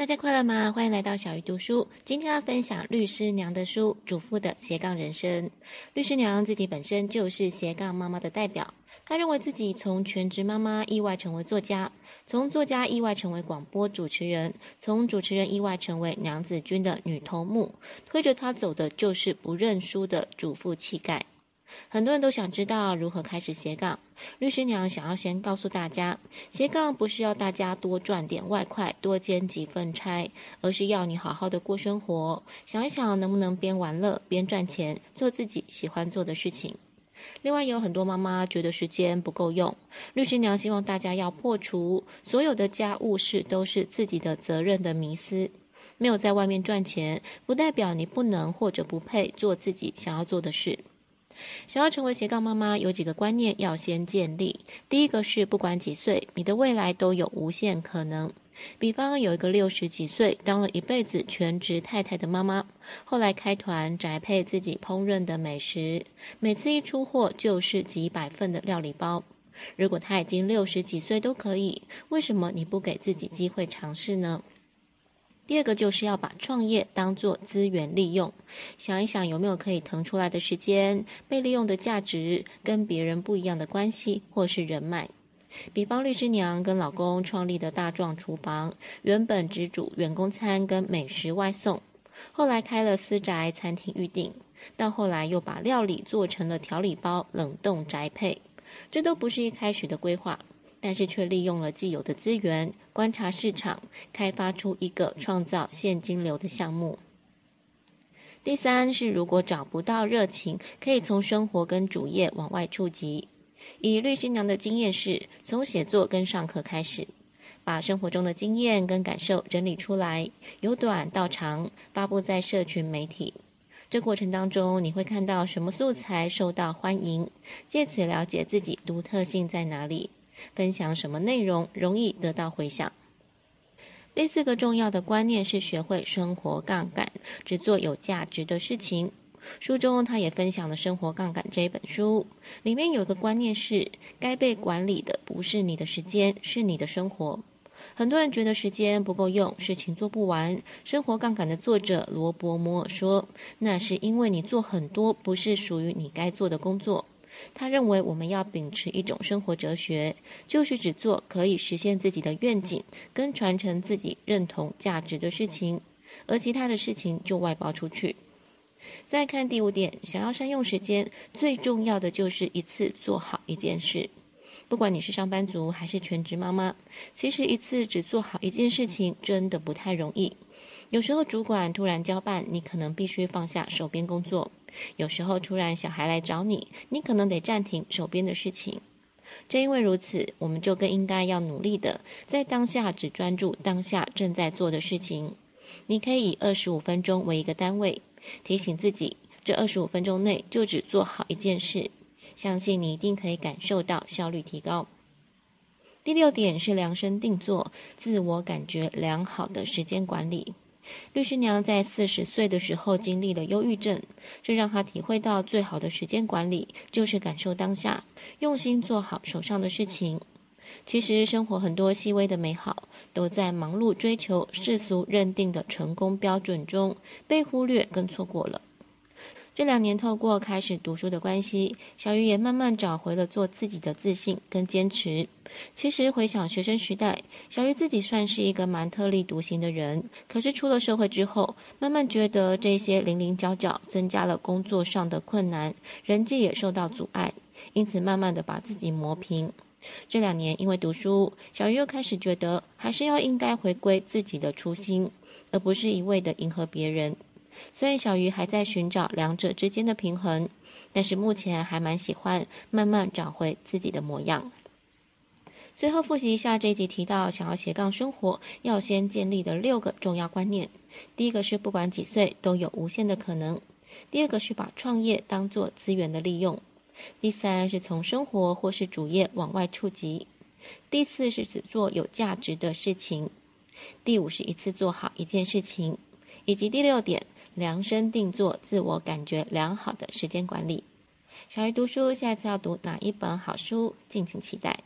大家快乐吗？欢迎来到小鱼读书。今天要分享律师娘的书《主妇的斜杠人生》。律师娘自己本身就是斜杠妈妈的代表。她认为自己从全职妈妈意外成为作家，从作家意外成为广播主持人，从主持人意外成为娘子军的女头目。推着她走的就是不认输的主妇气概。很多人都想知道如何开始斜杠。律师娘想要先告诉大家，斜杠不是要大家多赚点外快，多兼几份差，而是要你好好的过生活，想一想能不能边玩乐边赚钱，做自己喜欢做的事情。另外，有很多妈妈觉得时间不够用，律师娘希望大家要破除所有的家务事都是自己的责任的迷思。没有在外面赚钱，不代表你不能或者不配做自己想要做的事。想要成为斜杠妈妈，有几个观念要先建立。第一个是，不管几岁，你的未来都有无限可能。比方有一个六十几岁，当了一辈子全职太太的妈妈，后来开团宅配自己烹饪的美食，每次一出货就是几百份的料理包。如果她已经六十几岁都可以，为什么你不给自己机会尝试呢？第二个就是要把创业当作资源利用，想一想有没有可以腾出来的时间、被利用的价值、跟别人不一样的关系或是人脉。比方律师娘跟老公创立的大壮厨房，原本只煮员工餐跟美食外送，后来开了私宅餐厅预订，到后来又把料理做成了调理包冷冻宅配，这都不是一开始的规划。但是却利用了既有的资源，观察市场，开发出一个创造现金流的项目。第三是，如果找不到热情，可以从生活跟主业往外触及。以律师娘的经验是，从写作跟上课开始，把生活中的经验跟感受整理出来，由短到长，发布在社群媒体。这过程当中，你会看到什么素材受到欢迎，借此了解自己独特性在哪里。分享什么内容容易得到回响？第四个重要的观念是学会生活杠杆，只做有价值的事情。书中他也分享了《生活杠杆》这一本书，里面有一个观念是：该被管理的不是你的时间，是你的生活。很多人觉得时间不够用，事情做不完。《生活杠杆》的作者罗伯·摩尔说：“那是因为你做很多不是属于你该做的工作。”他认为，我们要秉持一种生活哲学，就是只做可以实现自己的愿景跟传承自己认同价值的事情，而其他的事情就外包出去。再看第五点，想要善用时间，最重要的就是一次做好一件事。不管你是上班族还是全职妈妈，其实一次只做好一件事情真的不太容易。有时候主管突然交办，你可能必须放下手边工作。有时候突然小孩来找你，你可能得暂停手边的事情。正因为如此，我们就更应该要努力的，在当下只专注当下正在做的事情。你可以以二十五分钟为一个单位，提醒自己，这二十五分钟内就只做好一件事。相信你一定可以感受到效率提高。第六点是量身定做，自我感觉良好的时间管理。律师娘在四十岁的时候经历了忧郁症，这让她体会到最好的时间管理就是感受当下，用心做好手上的事情。其实生活很多细微的美好，都在忙碌追求世俗认定的成功标准中被忽略跟错过了。这两年透过开始读书的关系，小鱼也慢慢找回了做自己的自信跟坚持。其实回想学生时代，小鱼自己算是一个蛮特立独行的人。可是出了社会之后，慢慢觉得这些零零角角增加了工作上的困难，人际也受到阻碍，因此慢慢的把自己磨平。这两年因为读书，小鱼又开始觉得还是要应该回归自己的初心，而不是一味的迎合别人。虽然小鱼还在寻找两者之间的平衡，但是目前还蛮喜欢慢慢找回自己的模样。最后复习一下这一集提到想要斜杠生活要先建立的六个重要观念：第一个是不管几岁都有无限的可能；第二个是把创业当做资源的利用；第三是从生活或是主业往外触及；第四是只做有价值的事情；第五是一次做好一件事情；以及第六点。量身定做，自我感觉良好的时间管理。小鱼读书，下次要读哪一本好书？敬请期待。